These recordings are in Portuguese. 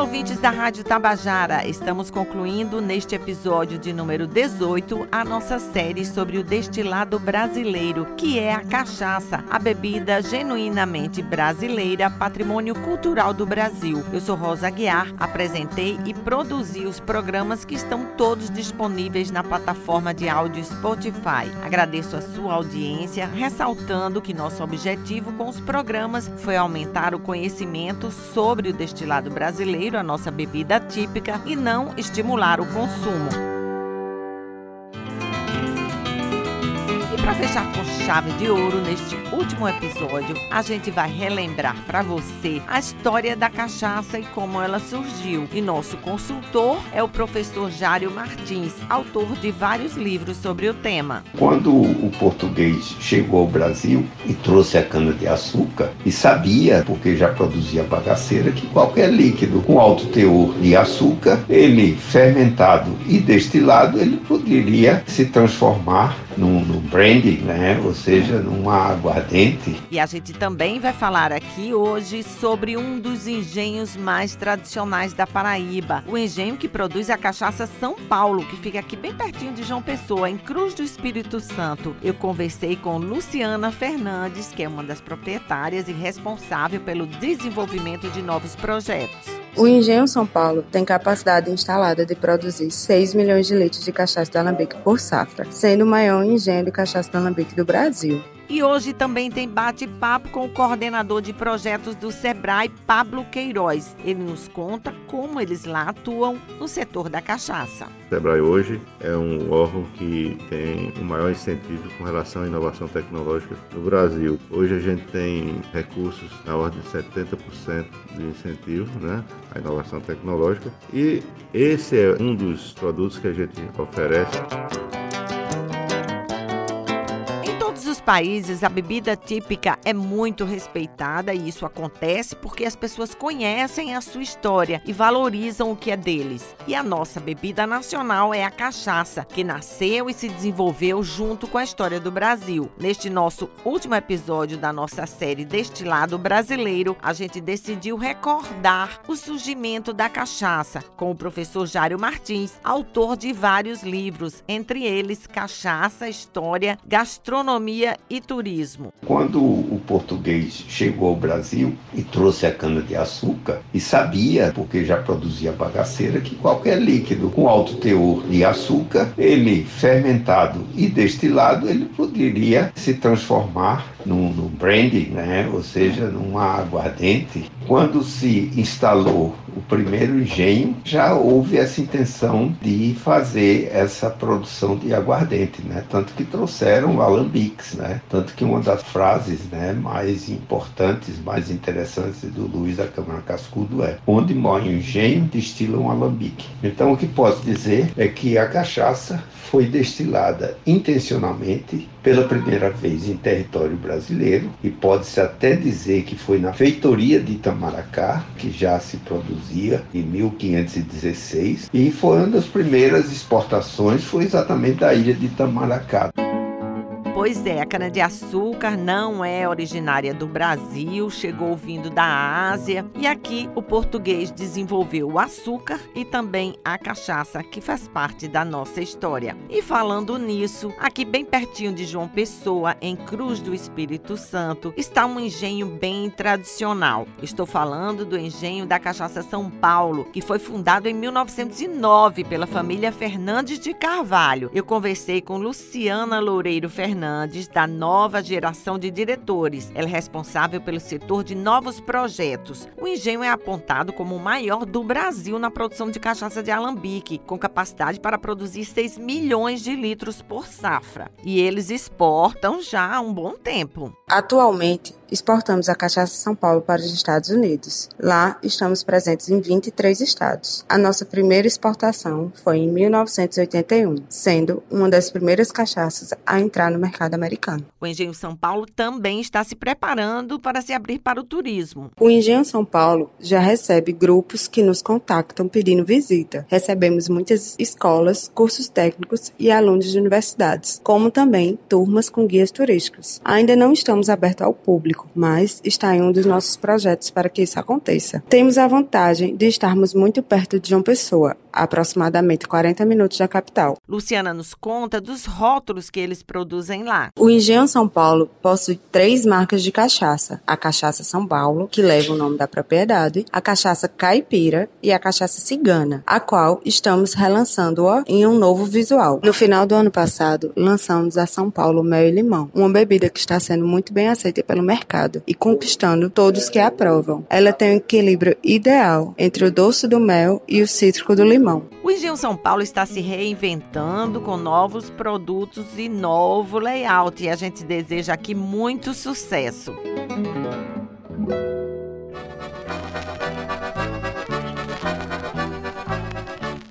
Olá, ouvintes da Rádio Tabajara! Estamos concluindo neste episódio de número 18 a nossa série sobre o destilado brasileiro, que é a cachaça, a bebida genuinamente brasileira, patrimônio cultural do Brasil. Eu sou Rosa Aguiar, apresentei e produzi os programas que estão todos disponíveis na plataforma de áudio Spotify. Agradeço a sua audiência, ressaltando que nosso objetivo com os programas foi aumentar o conhecimento sobre o destilado brasileiro a nossa bebida típica, e não estimular o consumo. Para fechar com chave de ouro neste último episódio, a gente vai relembrar para você a história da cachaça e como ela surgiu. E nosso consultor é o professor Jário Martins, autor de vários livros sobre o tema. Quando o português chegou ao Brasil e trouxe a cana-de-açúcar, e sabia, porque já produzia bagaceira, que qualquer líquido com alto teor de açúcar, ele fermentado e destilado, ele poderia se transformar no, no brandy, né? Ou seja, numa aguardente. E a gente também vai falar aqui hoje sobre um dos engenhos mais tradicionais da Paraíba, o engenho que produz a cachaça São Paulo, que fica aqui bem pertinho de João Pessoa, em Cruz do Espírito Santo. Eu conversei com Luciana Fernandes, que é uma das proprietárias e responsável pelo desenvolvimento de novos projetos. O Engenho São Paulo tem capacidade instalada de produzir 6 milhões de litros de cachaça de alambique por safra, sendo o maior engenho de cachaça de alambique do Brasil. E hoje também tem bate-papo com o coordenador de projetos do Sebrae, Pablo Queiroz. Ele nos conta como eles lá atuam no setor da cachaça. O Sebrae hoje é um órgão que tem o maior incentivo com relação à inovação tecnológica no Brasil. Hoje a gente tem recursos na ordem de 70% de incentivo né, à inovação tecnológica e esse é um dos produtos que a gente oferece países, a bebida típica é muito respeitada e isso acontece porque as pessoas conhecem a sua história e valorizam o que é deles. E a nossa bebida nacional é a cachaça, que nasceu e se desenvolveu junto com a história do Brasil. Neste nosso último episódio da nossa série Destilado Brasileiro, a gente decidiu recordar o surgimento da cachaça com o professor Jário Martins, autor de vários livros, entre eles Cachaça, História, Gastronomia e turismo. Quando o português chegou ao Brasil e trouxe a cana-de-açúcar, e sabia, porque já produzia bagaceira, que qualquer líquido com alto teor de açúcar, ele fermentado e destilado, ele poderia se transformar no, no brandy, né? ou seja, numa aguardente. Quando se instalou o primeiro engenho, já houve essa intenção de fazer essa produção de aguardente, né? tanto que trouxeram alambiques, né? tanto que uma das frases né, mais importantes, mais interessantes do Luiz da Câmara Cascudo é onde morre o engenho, destila um alambique. Então o que posso dizer é que a cachaça foi destilada intencionalmente pela primeira vez em território brasileiro e pode-se até dizer que foi na feitoria de Itamaracá, que já se produzia em 1516, e foi uma das primeiras exportações, foi exatamente da ilha de Itamaracá. Pois é, a cana-de-açúcar não é originária do Brasil, chegou vindo da Ásia e aqui o português desenvolveu o açúcar e também a cachaça, que faz parte da nossa história. E falando nisso, aqui bem pertinho de João Pessoa, em Cruz do Espírito Santo, está um engenho bem tradicional. Estou falando do engenho da Cachaça São Paulo, que foi fundado em 1909 pela família Fernandes de Carvalho. Eu conversei com Luciana Loureiro Fernandes Fernandes, da nova geração de diretores. Ela é responsável pelo setor de novos projetos. O engenho é apontado como o maior do Brasil na produção de cachaça de alambique, com capacidade para produzir 6 milhões de litros por safra. E eles exportam já há um bom tempo. Atualmente, exportamos a cachaça São Paulo para os Estados Unidos. Lá, estamos presentes em 23 estados. A nossa primeira exportação foi em 1981, sendo uma das primeiras cachaças a entrar no mercado americano. O Engenho São Paulo também está se preparando para se abrir para o turismo. O Engenho São Paulo já recebe grupos que nos contactam pedindo visita. Recebemos muitas escolas, cursos técnicos e alunos de universidades, como também turmas com guias turísticos. Ainda não estamos abertos ao público público, mas está em um dos nossos projetos para que isso aconteça. Temos a vantagem de estarmos muito perto de João Pessoa, aproximadamente 40 minutos da capital. Luciana nos conta dos rótulos que eles produzem lá. O Engenho São Paulo possui três marcas de cachaça: a cachaça São Paulo, que leva o nome da propriedade, a cachaça caipira e a cachaça cigana, a qual estamos relançando-a em um novo visual. No final do ano passado, lançamos a São Paulo Mel e Limão, uma bebida que está sendo muito bem aceita pelo mercado e conquistando todos que a aprovam. Ela tem um equilíbrio ideal entre o doce do mel e o cítrico do limão. O Engenho São Paulo está se reinventando com novos produtos e novo layout e a gente deseja aqui muito sucesso.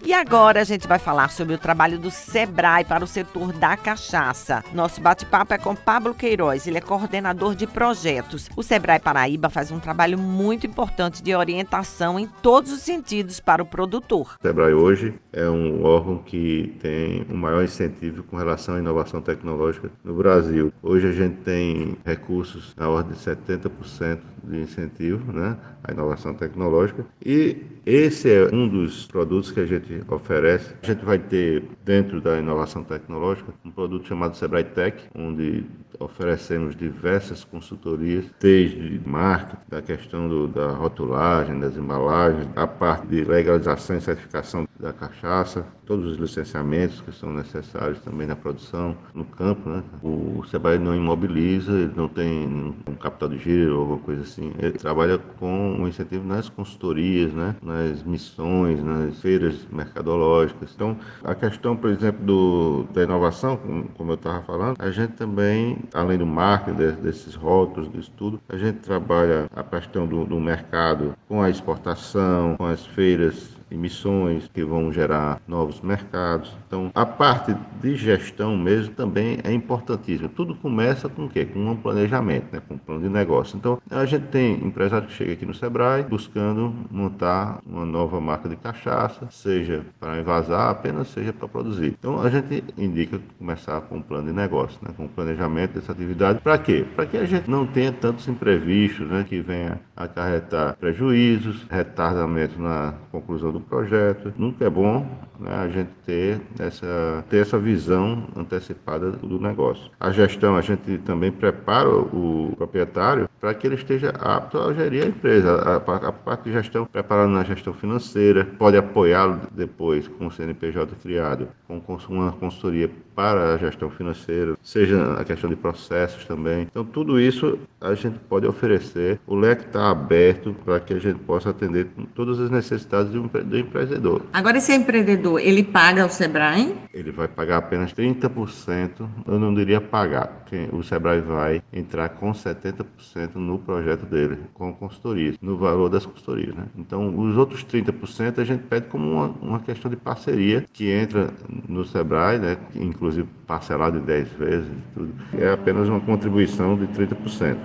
E agora a gente vai falar sobre o trabalho do Sebrae para o setor da cachaça. Nosso bate-papo é com Pablo Queiroz, ele é coordenador de projetos. O Sebrae Paraíba faz um trabalho muito importante de orientação em todos os sentidos para o produtor. O Sebrae hoje é um órgão que tem o um maior incentivo com relação à inovação tecnológica no Brasil. Hoje a gente tem recursos na ordem de 70% de incentivo né, à inovação tecnológica e esse é um dos produtos que a gente oferece. A gente vai ter, dentro da inovação tecnológica, um produto chamado Sebrae Tech, onde oferecemos diversas consultorias, desde marketing, da questão do, da rotulagem, das embalagens, a parte de legalização e certificação da cachaça, todos os licenciamentos que são necessários também na produção, no campo. Né? O Sebrae não imobiliza, ele não tem um capital de giro ou alguma coisa assim. Ele trabalha com um incentivo nas consultorias, né? nas missões, nas feiras mercadológicas. Então, a questão, por exemplo, do, da inovação, como eu estava falando, a gente também, além do marketing, desses rótulos, disso tudo, a gente trabalha a questão do, do mercado com a exportação, com as feiras emissões que vão gerar novos mercados. Então, a parte de gestão mesmo também é importantíssima. Tudo começa com o quê? Com um planejamento, né? com um plano de negócio. Então, a gente tem empresário que chega aqui no Sebrae buscando montar uma nova marca de cachaça, seja para envasar, apenas seja para produzir. Então, a gente indica começar com um plano de negócio, né? com um planejamento dessa atividade. Para quê? Para que a gente não tenha tantos imprevistos né? que venha acarretar prejuízos, retardamento na conclusão do do projeto. Nunca é bom né, a gente ter essa, ter essa visão antecipada do negócio. A gestão, a gente também prepara o proprietário para que ele esteja apto a gerir a empresa. A, a, parte de gestão, preparando na gestão financeira, pode apoiá-lo depois com o CNPJ criado, com uma consultoria para a gestão financeira, seja a questão de processos também. Então, tudo isso a gente pode oferecer. O leque está aberto para que a gente possa atender todas as necessidades de um, do empreendedor. Agora, esse empreendedor, ele paga o Sebrae? Ele vai pagar apenas 30%. Eu não diria pagar. O Sebrae vai entrar com 70% no projeto dele, com consultoria, no valor das consultorias. Né? Então, os outros 30% a gente pede como uma, uma questão de parceria que entra no Sebrae, né? inclusive parcelado em 10 vezes, tudo. é apenas uma contribuição de 30%.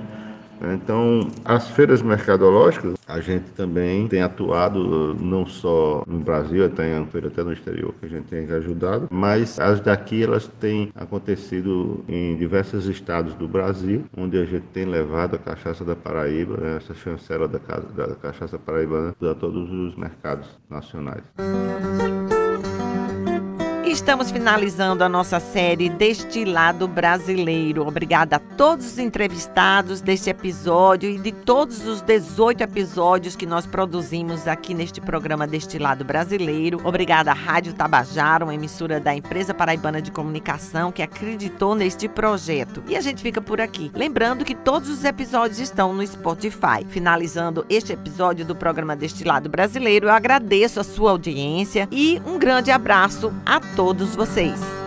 Então, as feiras mercadológicas, a gente também tem atuado não só no Brasil, tem feira até no exterior que a gente tem ajudado, mas as daqui elas têm acontecido em diversos estados do Brasil, onde a gente tem levado a cachaça da Paraíba, né, essa chancela da, da cachaça paraibana, a todos os mercados nacionais. Estamos finalizando a nossa série Destilado Brasileiro. Obrigada a todos os entrevistados deste episódio e de todos os 18 episódios que nós produzimos aqui neste programa Destilado Brasileiro. Obrigada à Rádio Tabajara, uma emissora da Empresa Paraibana de Comunicação que acreditou neste projeto. E a gente fica por aqui. Lembrando que todos os episódios estão no Spotify. Finalizando este episódio do programa Destilado Brasileiro, eu agradeço a sua audiência e um grande abraço a todos todos vocês.